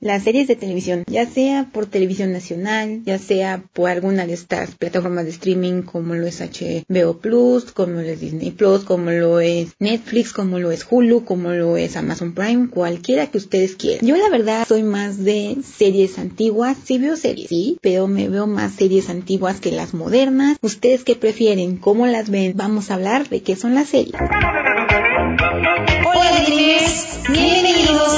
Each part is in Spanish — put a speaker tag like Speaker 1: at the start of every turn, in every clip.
Speaker 1: las series de televisión, ya sea por televisión nacional, ya sea por alguna de estas plataformas de streaming como lo es HBO Plus, como lo es Disney Plus, como lo es Netflix, como lo es Hulu, como lo es Amazon Prime, cualquiera que ustedes quieran. Yo la verdad soy más de series antiguas, sí veo series, sí, pero me veo más series antiguas que las modernas. ¿Ustedes qué prefieren? ¿Cómo las ven? Vamos a hablar de qué son las series.
Speaker 2: Hola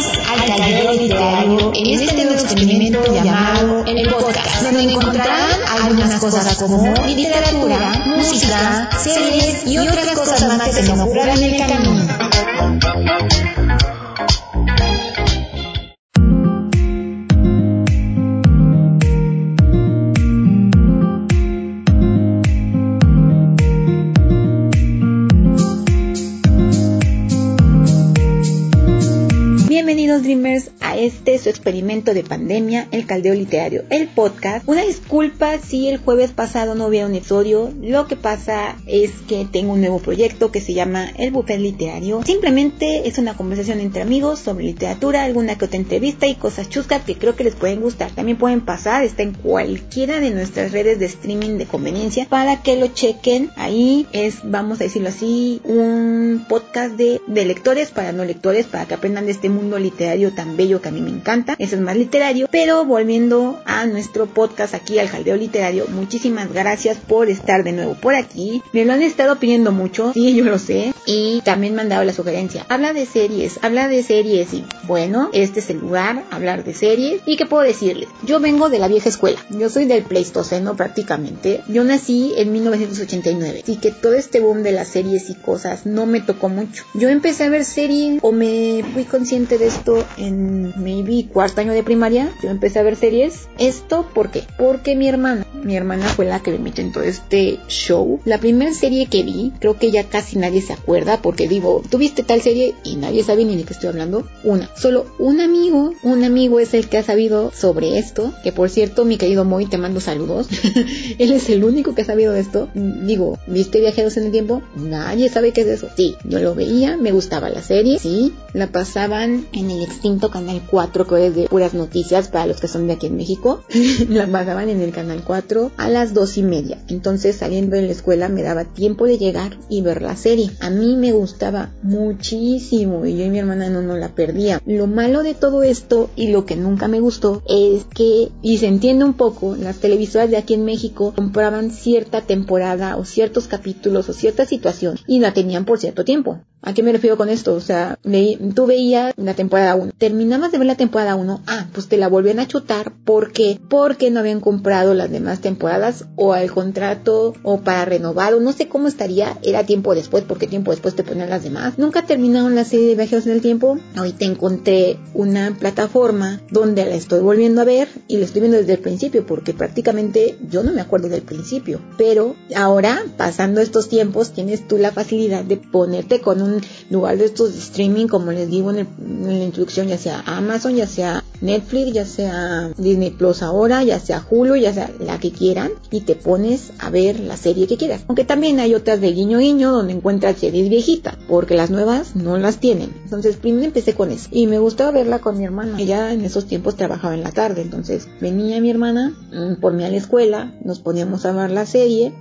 Speaker 2: al taller literario en este nuevo experimento llamado el podcast, donde encontrarán algunas cosas como literatura, música, series y otras cosas más que se nos en el camino.
Speaker 1: Este su experimento de pandemia, el caldeo literario, el podcast. Una disculpa si el jueves pasado no había un episodio, lo que pasa es que tengo un nuevo proyecto que se llama El Buffet Literario. Simplemente es una conversación entre amigos sobre literatura, alguna que otra entrevista y cosas chuscas que creo que les pueden gustar. También pueden pasar, está en cualquiera de nuestras redes de streaming de conveniencia para que lo chequen. Ahí es, vamos a decirlo así, un podcast de, de lectores para no lectores, para que aprendan de este mundo literario tan bello que a mí me encanta. Eso es más literario. Pero volviendo a nuestro podcast aquí al Jaldeo Literario, muchísimas gracias por estar de nuevo por aquí. Me lo han estado pidiendo mucho, sí, yo lo sé. Y también me han dado la sugerencia. Habla de series, habla de series. Y bueno, este es el lugar, hablar de series. ¿Y qué puedo decirles? Yo vengo de la vieja escuela. Yo soy del Pleistoceno prácticamente. Yo nací en 1989. Así que todo este boom de las series y cosas no me tocó mucho. Yo empecé a ver series o me fui consciente de esto en maybe cuarto año de primaria. Yo empecé a ver series. Esto, ¿por qué? Porque mi hermana, mi hermana fue la que me metió en todo este show. La primera serie que vi, creo que ya casi nadie se acuerda porque digo, tuviste tal serie y nadie sabe ni de qué estoy hablando. Una, solo un amigo, un amigo es el que ha sabido sobre esto. Que por cierto, mi querido Moy, te mando saludos. Él es el único que ha sabido de esto. Digo, ¿viste Viajeros en el Tiempo? Nadie sabe qué es eso. Sí, yo lo veía, me gustaba la serie, sí, la pasaban en el extinto Canal 4, que es de puras noticias para los que son de aquí en México. la pasaban en el Canal 4 a las dos y media. Entonces, saliendo de la escuela, me daba tiempo de llegar y ver la serie. A mí me gustaba muchísimo y yo y mi hermana no nos la perdía. Lo malo de todo esto y lo que nunca me gustó es que, y se entiende un poco, las televisoras de aquí en México compraban cierta temporada o ciertos capítulos o cierta situación y la tenían por cierto tiempo. ¿A qué me refiero con esto? O sea, tú veías la temporada 1, terminabas de ver la temporada 1, ah, pues te la volvían a chutar porque porque no habían comprado las demás temporadas o al contrato o para renovar o no sé cómo estaría, era tiempo después porque tiempo después te ponían las demás. Nunca terminaron la serie de viajeros en el tiempo. Ahorita encontré una plataforma donde la estoy volviendo a ver y la estoy viendo desde el principio porque prácticamente yo no me acuerdo del principio, pero ahora pasando estos tiempos tienes tú la facilidad de ponerte con un lugar de estos streaming, como les digo en, el, en, la introducción, ya sea Amazon, ya sea Netflix, ya sea Disney Plus ahora, ya sea Hulu, ya sea la que quieran, y te pones a ver la serie que quieras. Aunque también hay otras de guiño guiño donde encuentras series viejitas, porque las nuevas no las tienen. Entonces primero empecé con eso. Y me gustaba verla con mi hermana. Ella en esos tiempos trabajaba en la tarde, entonces venía mi hermana por mí a la escuela, nos poníamos a ver la serie,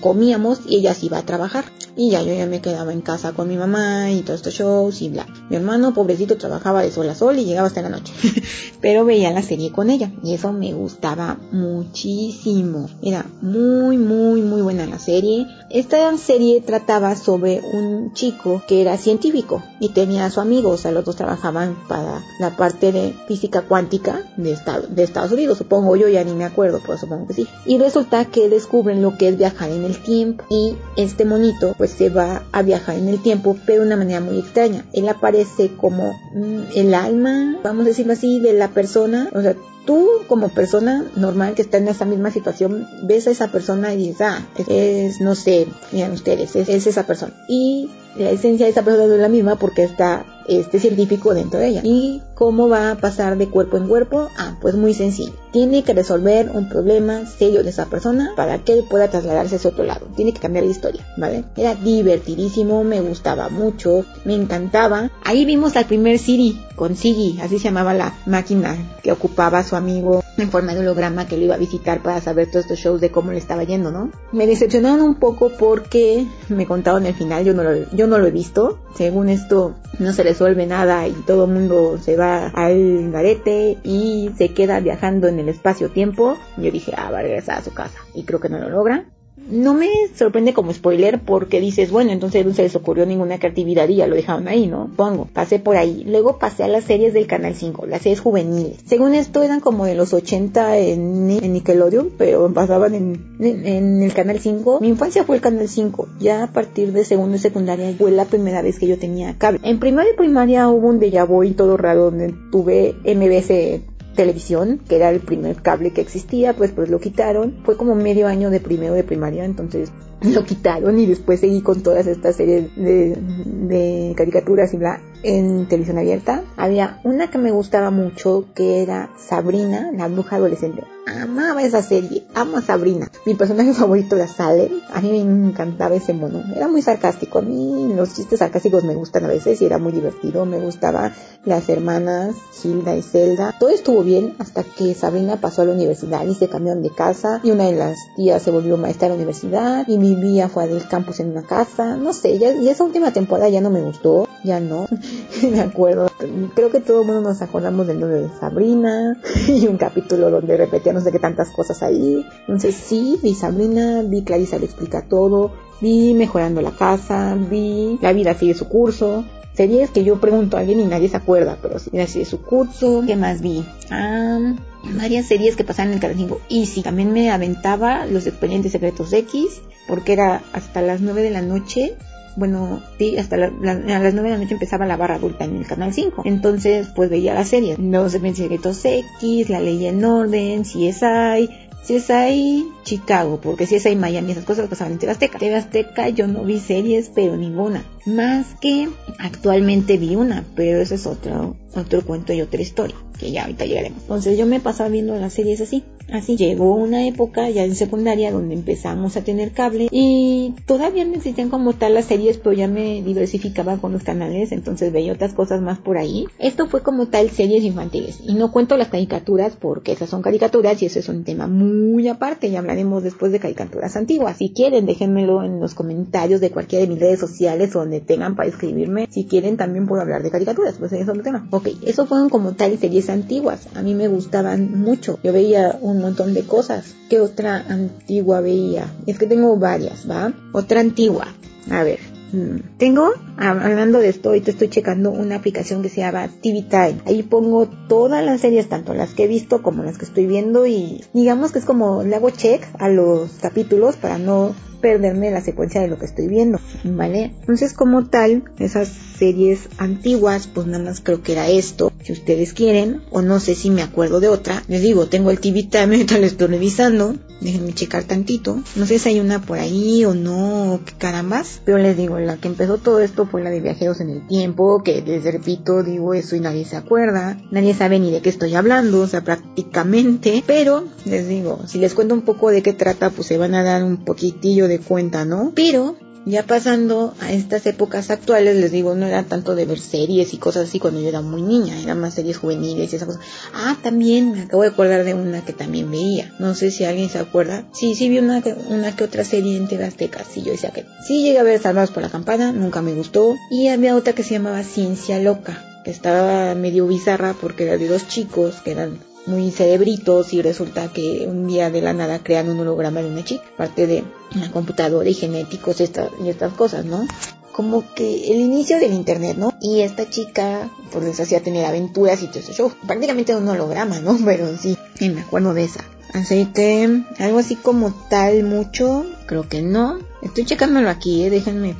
Speaker 1: comíamos y ella se iba a trabajar. Y ya yo ya me quedaba en casa con mi mamá y todos estos shows y bla. Mi hermano, pobrecito, trabajaba de sol a sol y llegaba hasta la noche. Pero veía la serie con ella y eso me gustaba muchísimo. Era muy, muy, muy buena la serie. Esta serie trataba sobre un chico que era científico y tenía a su amigo, o sea, los dos trabajaban para la parte de física cuántica de, de Estados Unidos, supongo yo, ya ni me acuerdo, pero supongo que sí. Y resulta que descubren lo que es viajar en el tiempo y este monito pues se va a viajar en el tiempo, pero de una manera muy extraña. Él aparece como mm, el alma, vamos a decirlo así, de la persona, o sea, tú como persona normal que está en esa misma situación, ves a esa persona y dices, ah, es, no sé, miren ustedes, es, es, esa persona. Y la esencia de esa persona no es la misma porque está este científico dentro de ella. ¿Y cómo va a pasar de cuerpo en cuerpo? Ah, pues muy sencillo. Tiene que resolver un problema serio de esa persona para que él pueda trasladarse a ese otro lado. Tiene que cambiar la historia, ¿vale? Era divertidísimo, me gustaba mucho, me encantaba. Ahí vimos al primer Siri con Sigi, así se llamaba la máquina que ocupaba a su amigo en forma de holograma que lo iba a visitar para saber todos estos shows de cómo le estaba yendo, ¿no? Me decepcionaron un poco porque me contaron el final, yo no lo, yo no lo he visto. Según esto, no se resuelve nada y todo el mundo se va al garete y se queda viajando en el espacio-tiempo. Yo dije, ah, va a regresar a su casa. Y creo que no lo logra no me sorprende como spoiler porque dices, bueno, entonces no se les ocurrió ninguna creatividad y ya lo dejaron ahí, ¿no? Pongo, pasé por ahí. Luego pasé a las series del Canal 5, las series juveniles. Según esto eran como de los 80 en, Nickelodeon, pero pasaban en, en, el Canal 5. Mi infancia fue el Canal 5. Ya a partir de segundo y secundaria fue la primera vez que yo tenía cable. En primaria y primaria hubo un déjà vu todo raro donde tuve MBS televisión, que era el primer cable que existía, pues pues lo quitaron. Fue como medio año de primero de primaria, entonces lo quitaron y después seguí con todas estas series de, de caricaturas y bla en televisión abierta. Había una que me gustaba mucho que era Sabrina, la bruja adolescente. Amaba esa serie, amo a Sabrina. Mi personaje favorito era Salem. A mí me encantaba ese mono. Era muy sarcástico. A mí los chistes sarcásticos me gustan a veces y era muy divertido. Me gustaba las hermanas Hilda y Zelda. Todo estuvo bien hasta que Sabrina pasó a la universidad y se cambiaron de casa y una de las tías se volvió maestra a la universidad y vivía fuera del campus en una casa. No sé, ya, y esa última temporada ya no me gustó. Ya no. me acuerdo. Creo que todo el mundo nos acordamos del nombre de Sabrina y un capítulo donde repetía no sé qué tantas cosas ahí. Entonces sí, vi Sabrina, vi Clarisa le explica todo, vi mejorando la casa, vi la vida sigue su curso. Series que yo pregunto a alguien y nadie se acuerda, pero sí, sigue su curso. ¿Qué más vi? Ah, varias series que pasaban en el canal 5. Y sí, también me aventaba los expedientes secretos X, porque era hasta las 9 de la noche bueno, sí, hasta a las 9 de la noche empezaba la barra adulta en el canal 5. Entonces, pues veía la serie. Los Secretos X, La Ley en Orden, CSI, CSI Chicago, porque CSI Miami, esas cosas pasaban en TV Azteca. TV Azteca yo no vi series, pero ninguna. Más que actualmente vi una, pero ese es otro, otro cuento y otra historia, que ya ahorita llegaremos. Entonces yo me pasaba viendo las series así. Así llegó una época ya en secundaria donde empezamos a tener cable y todavía no existían como tal las series, pero ya me diversificaba con los canales, entonces veía otras cosas más por ahí. Esto fue como tal series infantiles y no cuento las caricaturas porque esas son caricaturas y ese es un tema muy aparte y hablaremos después de caricaturas antiguas. Si quieren, déjenmelo en los comentarios de cualquiera de mis redes sociales o donde tengan para escribirme. Si quieren, también puedo hablar de caricaturas, pues es otro tema. Ok, eso fueron como tal series antiguas. A mí me gustaban mucho. Yo veía un un montón de cosas. ¿Qué otra antigua veía? Es que tengo varias, ¿va? Otra antigua. A ver. Mm, tengo, hablando de esto, te estoy checando una aplicación que se llama TV Time. Ahí pongo todas las series, tanto las que he visto como las que estoy viendo y digamos que es como le hago check a los capítulos para no perderme la secuencia de lo que estoy viendo, ¿vale? Entonces como tal, esas series antiguas, pues nada más creo que era esto, si ustedes quieren, o no sé si me acuerdo de otra, les digo, tengo el TV Time, ahorita lo estoy revisando, déjenme checar tantito, no sé si hay una por ahí o no, qué carambas, pero les digo, la que empezó todo esto fue la de viajeros en el tiempo, que les repito, digo eso y nadie se acuerda, nadie sabe ni de qué estoy hablando, o sea, prácticamente, pero les digo, si les cuento un poco de qué trata, pues se van a dar un poquitillo de cuenta, ¿no? Pero ya pasando a estas épocas actuales, les digo, no era tanto de ver series y cosas así cuando yo era muy niña, eran más series juveniles y esas cosas. Ah, también me acabo de acordar de una que también veía. No sé si alguien se acuerda. Sí, sí vi una, una que otra serie en TV Azteca. Sí, yo decía que sí llegué a ver Salvados por la Campana, nunca me gustó. Y había otra que se llamaba Ciencia Loca, que estaba medio bizarra porque era de dos chicos que eran muy cerebritos y resulta que un día de la nada crean un holograma de una chica, parte de una computadora y genéticos y estas cosas, ¿no? Como que el inicio del internet, ¿no? Y esta chica, pues les hacía tener aventuras y todo eso show. Prácticamente un holograma, ¿no? Pero sí, me acuerdo de esa. Así que algo así como tal mucho, creo que no. Estoy checándolo aquí, ¿eh? déjenme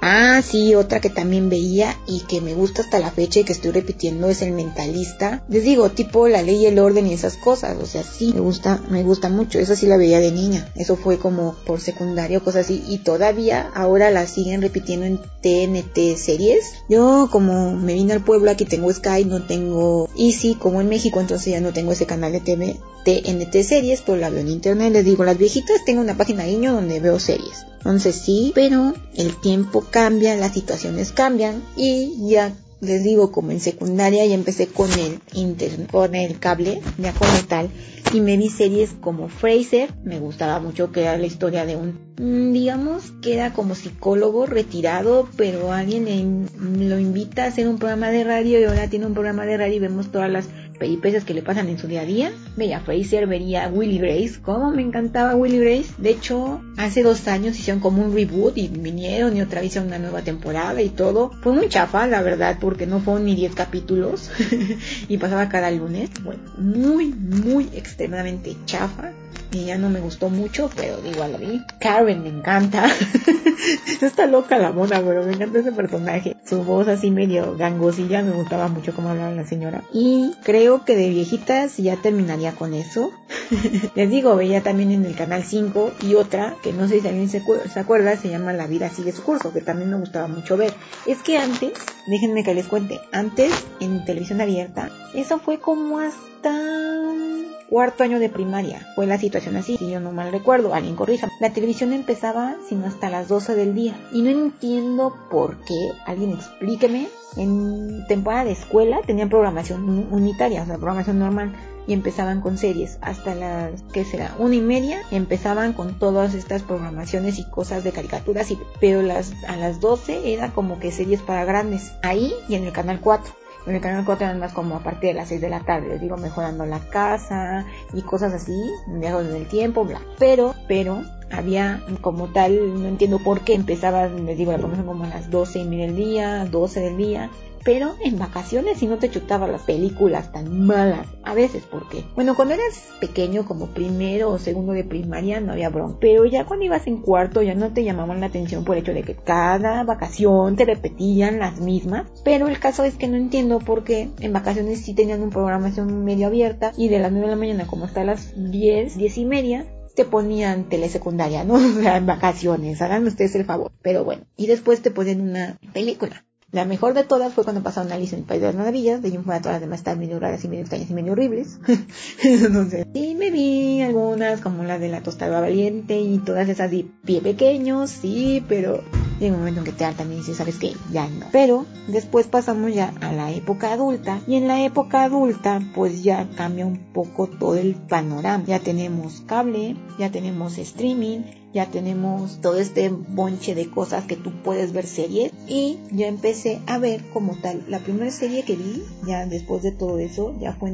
Speaker 1: Ah, sí, otra que también veía y que me gusta hasta la fecha y que estoy repitiendo es El Mentalista. Les digo, tipo La Ley y el Orden y esas cosas. O sea, sí, me gusta, me gusta mucho. Esa sí la veía de niña. Eso fue como por secundario, cosas así. Y todavía ahora la siguen repitiendo en TNT series. Yo como me vine al pueblo, aquí tengo Sky, no tengo Easy como en México, entonces ya no tengo ese canal de TV TNT series, pero la veo en internet. Les digo, las viejitas tengo una página niño donde veo series. Entonces sí, pero el tiempo cambia, las situaciones cambian y ya les digo, como en secundaria ya empecé con el con el cable, ya como tal, y me vi series como Fraser, me gustaba mucho que era la historia de un, mm, digamos que era como psicólogo retirado, pero alguien lo invita a hacer un programa de radio y ahora tiene un programa de radio y vemos todas las peripecias que le pasan en su día a día. Veía Fraser, vería Willy Grace, como me encantaba Willy Grace. De hecho, hace dos años hicieron como un reboot y vinieron y otra vez hicieron una nueva temporada y todo. Fue muy chafa, la verdad, porque no fueron ni 10 capítulos y pasaba cada lunes. Bueno, muy, muy extremadamente chafa ya no me gustó mucho, pero igual la vi. Karen me encanta. Está loca la mona, pero me encanta ese personaje. Su voz así medio gangosilla, me gustaba mucho cómo hablaba la señora. Y creo que de viejitas ya terminaría con eso. Les digo, veía también en el canal 5 y otra, que no sé si alguien se, se acuerda, se llama La vida sigue su curso, que también me gustaba mucho ver. Es que antes, déjenme que les cuente, antes en televisión abierta, eso fue como hasta cuarto año de primaria. Fue la situación así, si yo no mal recuerdo, alguien corrija. La televisión empezaba sino hasta las 12 del día. Y no entiendo por qué, alguien explíqueme. En temporada de escuela tenían programación unitaria, o sea, programación normal. Y empezaban con series hasta las, ¿qué será? Una y media. Empezaban con todas estas programaciones y cosas de caricaturas. Y, pero a las 12 era como que series para grandes. Ahí y en el canal 4 en el canal 4 eran más como a partir de las 6 de la tarde, digo, mejorando la casa y cosas así, viajes en el tiempo, bla. Pero, pero, había como tal, no entiendo por qué empezaba, les digo, la promoción como a las 12 y media del día, 12 del día, pero en vacaciones si no te chutabas las películas tan malas, a veces, porque, bueno, cuando eras pequeño, como primero o segundo de primaria, no había bronca, pero ya cuando ibas en cuarto ya no te llamaban la atención por el hecho de que cada vacación te repetían las mismas, pero el caso es que no entiendo por qué en vacaciones sí tenían una programación medio abierta y de las 9 de la mañana como hasta las 10, 10 y media, te ponían telesecundaria, ¿no? O sea, en vacaciones, hagan ustedes el favor. Pero bueno, y después te ponen una película. La mejor de todas fue cuando pasaron Alice en el País de las Maravillas, de ahí todas las demás estaban medio raras y medio extrañas y medio horribles. Entonces, sí me vi algunas como la de la tostada valiente y todas esas de pie pequeños, sí, pero llega un momento en que te hartan y dices, ¿sabes qué? Ya no. Pero después pasamos ya a la época adulta y en la época adulta pues ya cambia un poco todo el panorama. Ya tenemos cable, ya tenemos streaming, ya tenemos todo este bonche de cosas que tú puedes ver series. Y ya empecé a ver como tal la primera serie que vi ya después de todo eso ya fue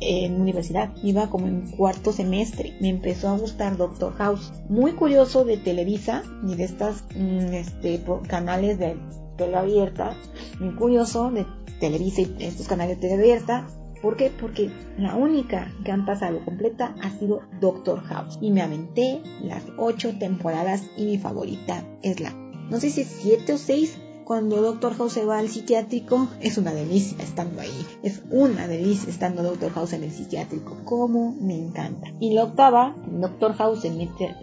Speaker 1: en, universidad. Iba como en cuarto semestre. Me empezó a gustar Doctor House. Muy curioso de Televisa y de estas mm, este, canales de tele abierta. Muy curioso de Televisa y estos canales de tele abierta ¿Por qué? Porque la única que han pasado completa ha sido Doctor House. Y me aventé las ocho temporadas y mi favorita es la, no sé si es siete o seis, cuando Doctor House se va al psiquiátrico, es una delicia estando ahí. Es una delicia estando Doctor House en el psiquiátrico. Como me encanta. Y la octava, Doctor House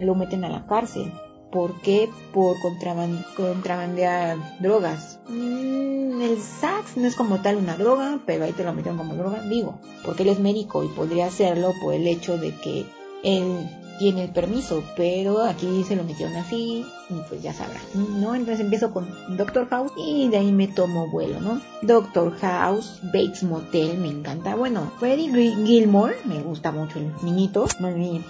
Speaker 1: lo meten a la cárcel. ¿Por qué? Por contrabandear drogas. Mm, el sax no es como tal una droga, pero ahí te lo metieron como droga. Digo, porque él es médico y podría hacerlo por el hecho de que él tiene el permiso, pero aquí se lo metieron así, y pues ya sabrán, ¿no? Entonces empiezo con Doctor House y de ahí me tomo vuelo, ¿no? Doctor House, Bates Motel, me encanta. Bueno, Freddie Gilmore, me gusta mucho el niñito.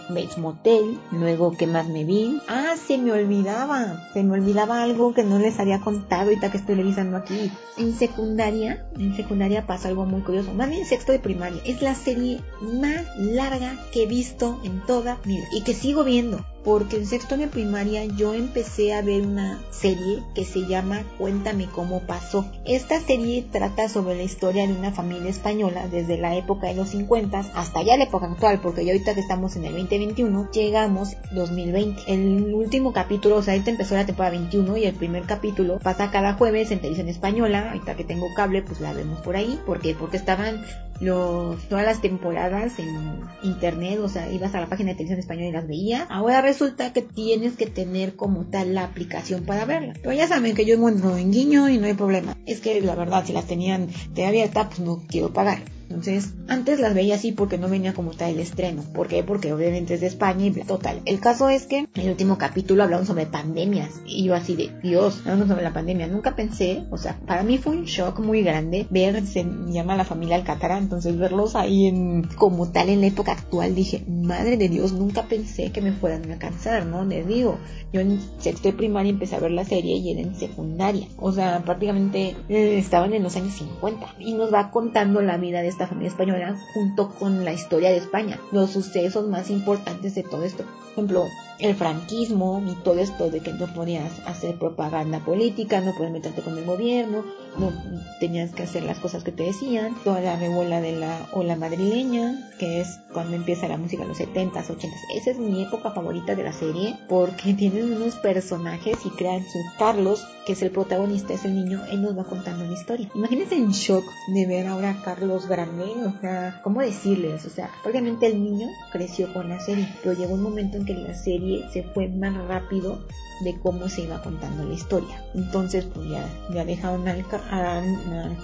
Speaker 1: Bates Motel, luego, ¿qué más me vi? Ah, se me olvidaba, se me olvidaba algo que no les había contado ahorita que estoy revisando aquí. En secundaria, en secundaria pasa algo muy curioso, más bien sexto de primaria. Es la serie más larga que he visto en toda mi vida que sigo viendo porque en sexto de primaria yo empecé a ver una serie que se llama Cuéntame cómo pasó. Esta serie trata sobre la historia de una familia española desde la época de los 50 hasta ya la época actual, porque ya ahorita que estamos en el 2021, llegamos 2020. El último capítulo, o sea, ahorita empezó la temporada 21 y el primer capítulo pasa cada jueves en televisión española. Ahorita que tengo cable, pues la vemos por ahí. ¿Por qué? Porque estaban los, todas las temporadas en internet, o sea, ibas a la página de televisión española y las veías. Ahora resulta que tienes que tener como tal la aplicación para verla. Pero ya saben que yo no en guiño y no hay problema. Es que la verdad, si las tenían de abierta, pues no quiero pagar. Entonces, antes las veía así porque no venía como tal el estreno. ¿Por qué? Porque obviamente es de España y total. El caso es que en el último capítulo hablaron sobre pandemias. Y yo así de, Dios, hablando sobre la pandemia. Nunca pensé, o sea, para mí fue un shock muy grande ver, se llama la familia Alcántara, entonces verlos ahí en, como tal en la época actual, dije, madre de Dios, nunca pensé que me fueran a cansar, ¿no? Les digo, yo en sexto de primaria empecé a ver la serie y era en secundaria. O sea, prácticamente eh, estaban en los años 50. Y nos va contando la vida de esta familia española junto con la historia de España, los sucesos más importantes de todo esto. Por ejemplo, el franquismo y todo esto de que no podías hacer propaganda política, no podías meterte con el gobierno, no tenías que hacer las cosas que te decían, toda la revuela de la ola madrileña, que es cuando empieza la música de los 70s, 80s. Esa es mi época favorita de la serie porque tienen unos personajes y crean su Carlos, que es el protagonista, es el niño, él nos va contando una historia. Imagínense en shock de ver ahora a Carlos grande, o sea, ¿cómo decirles? O sea, obviamente el niño creció con la serie, pero llegó un momento en que la serie se fue más rápido de cómo se iba contando la historia. Entonces, pues ya, ya dejaron al,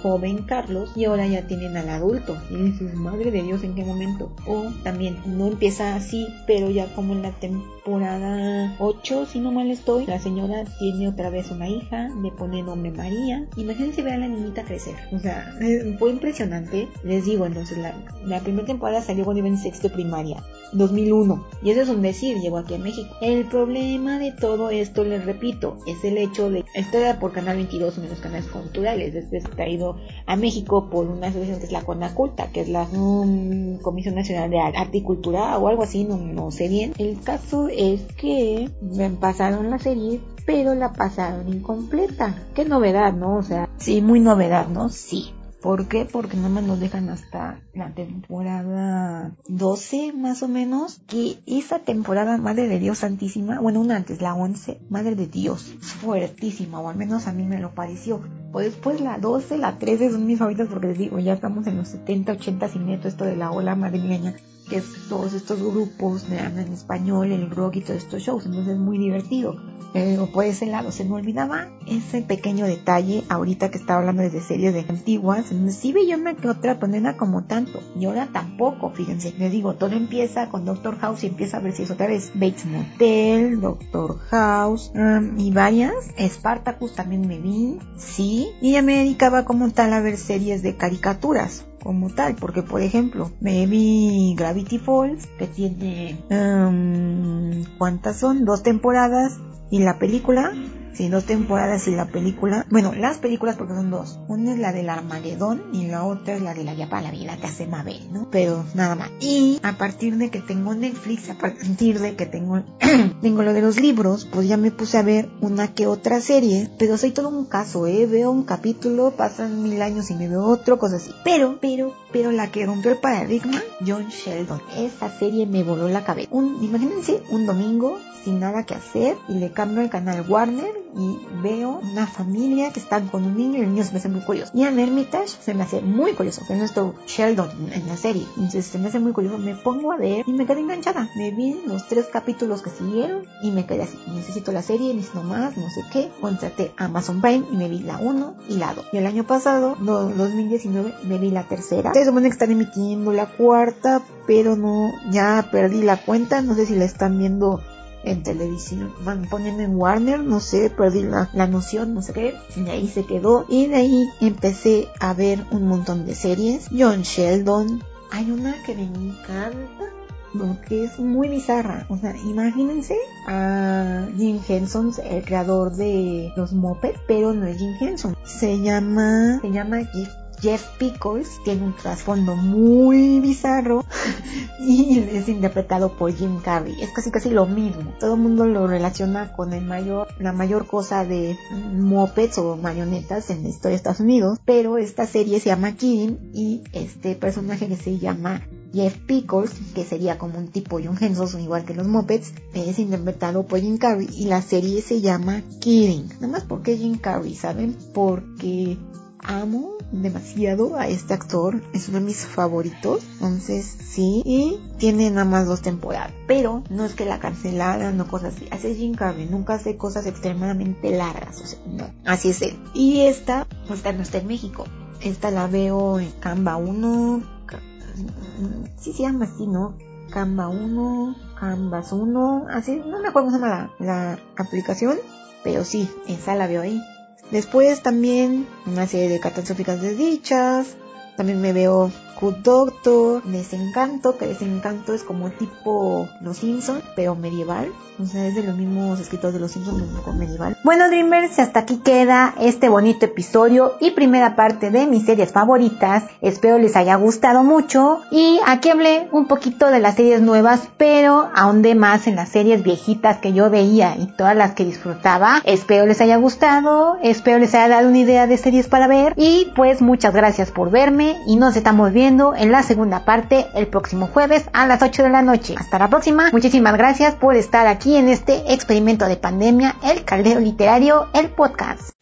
Speaker 1: joven Carlos y ahora ya tienen al adulto. Y dices, madre de Dios, ¿en qué momento? O también, no empieza así, pero ya como en la temporada 8, si no mal estoy, la señora tiene otra vez una hija, le pone nombre María. Imagínense ver a la niñita crecer. O sea, eh, fue impresionante. Les digo, entonces, la, la primera temporada salió cuando iba en sexto primaria, 2001. Y eso es un decir, llegó aquí a México. El problema de todo es esto les repito, es el hecho de, esto era por Canal 22, uno de los canales culturales, este es traído a México por una asociación que es la CONACULTA, que es la Comisión Nacional de Arte y Cultura o algo así, no, no sé bien. El caso es que pasaron la serie pero la pasaron incompleta. Qué novedad, ¿no? O sea, sí, muy novedad, ¿no? Sí. ¿Por qué? Porque no me nos dejan hasta la temporada 12 más o menos. Que esa temporada, Madre de Dios Santísima, bueno, una antes, la 11, Madre de Dios, fuertísima, o al menos a mí me lo pareció. O después la 12, la 13 son mis favoritas porque les digo, ya estamos en los 70, 80 sin esto de la ola madrileña que es todos estos grupos de en español, el rock y todos estos shows, entonces es muy divertido. Pero por ese lado se me olvidaba ese pequeño detalle ahorita que estaba hablando de series de antiguas, sí veía una que otra, pero no como tanto, y ahora tampoco, fíjense, les digo, todo empieza con Doctor House y empieza a ver si es otra vez. Bates Motel, Doctor House um, y varias, Spartacus también me vi, sí, y ya me dedicaba como tal a ver series de caricaturas, como tal, porque por ejemplo, me vi Gravity Falls, que tiene, um, ¿cuántas son? Dos temporadas, y la película sí, dos temporadas y la película, bueno, las películas porque son dos, una es la del Armagedón y la otra es la de la Yapa, la vida que hace Mabel, ¿no? Pero nada más. Y a partir de que tengo Netflix, a partir de que tengo, tengo lo de los libros, pues ya me puse a ver una que otra serie, pero soy todo un caso, ¿eh? Veo un capítulo, pasan mil años y me veo otro, cosas así. Pero, pero, pero la que rompió el paradigma, John Sheldon. Esa serie me voló la cabeza. Un, imagínense un domingo sin nada que hacer y le cambio el canal Warner y veo una familia que están con un niño y el niño se me hace muy curioso. Y en Hermitage se me hace muy curioso, que nuestro Sheldon en la serie. Entonces se me hace muy curioso, me pongo a ver y me quedé enganchada. Me vi los tres capítulos que siguieron y me quedé así. Necesito la serie, necesito más, no sé qué. Contraté Amazon Prime y me vi la 1 y la 2. Y el año pasado, no, 2019, me vi la tercera. Se supone que están emitiendo la cuarta, pero no, ya perdí la cuenta. No sé si la están viendo en televisión. Van poniendo en Warner, no sé, perdí la, la noción, no sé qué. Y ahí se quedó. Y de ahí empecé a ver un montón de series. John Sheldon. Hay una que me encanta. Que es muy bizarra. O sea, imagínense a Jim Henson, el creador de los Muppets, pero no es Jim Henson. Se llama, se llama Jeff Pickles tiene un trasfondo muy bizarro y es interpretado por Jim Carrey. Es casi casi lo mismo. Todo el mundo lo relaciona con el mayor, la mayor cosa de mopeds o marionetas en la historia de Estados Unidos, pero esta serie se llama Kidding y este personaje que se llama Jeff Pickles, que sería como un tipo John Henson, igual que los Muppets, es interpretado por Jim Carrey y la serie se llama Kidding. Nada más porque Jim Carrey, ¿saben? Porque amo demasiado a este actor, es uno de mis favoritos, entonces sí, y tiene nada más dos temporadas, pero no es que la cancelaran o cosas así, hace Jim Carrey, nunca hace cosas extremadamente largas, o sea, no, así es él. Y esta, pues no está en México, esta la veo en Canva 1, sí se llama así, ¿no? Canva 1, Canvas 1, así, no me acuerdo cómo se llama la, la aplicación, pero sí, esa la veo ahí. Después también una serie de catastróficas desdichas. También me veo Doctor, Desencanto, que Desencanto es como tipo Los Simpsons, pero medieval. O sea, es de los mismos escritores de Los Simpsons, con medieval. Bueno, Dreamers, hasta aquí queda este bonito episodio y primera parte de mis series favoritas. Espero les haya gustado mucho. Y aquí hablé un poquito de las series nuevas, pero ahondé más en las series viejitas que yo veía y todas las que disfrutaba. Espero les haya gustado, espero les haya dado una idea de series para ver. Y pues muchas gracias por verme y nos estamos en la segunda parte el próximo jueves a las 8 de la noche. Hasta la próxima. Muchísimas gracias por estar aquí en este experimento de pandemia, el caldero literario, el podcast.